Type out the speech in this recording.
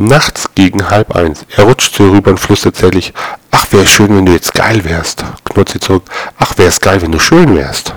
Nachts gegen halb eins. Er rutscht zu ihr rüber und flüstert zärtlich, ach, wär schön, wenn du jetzt geil wärst. Knurrt sie zurück, ach, wär's geil, wenn du schön wärst.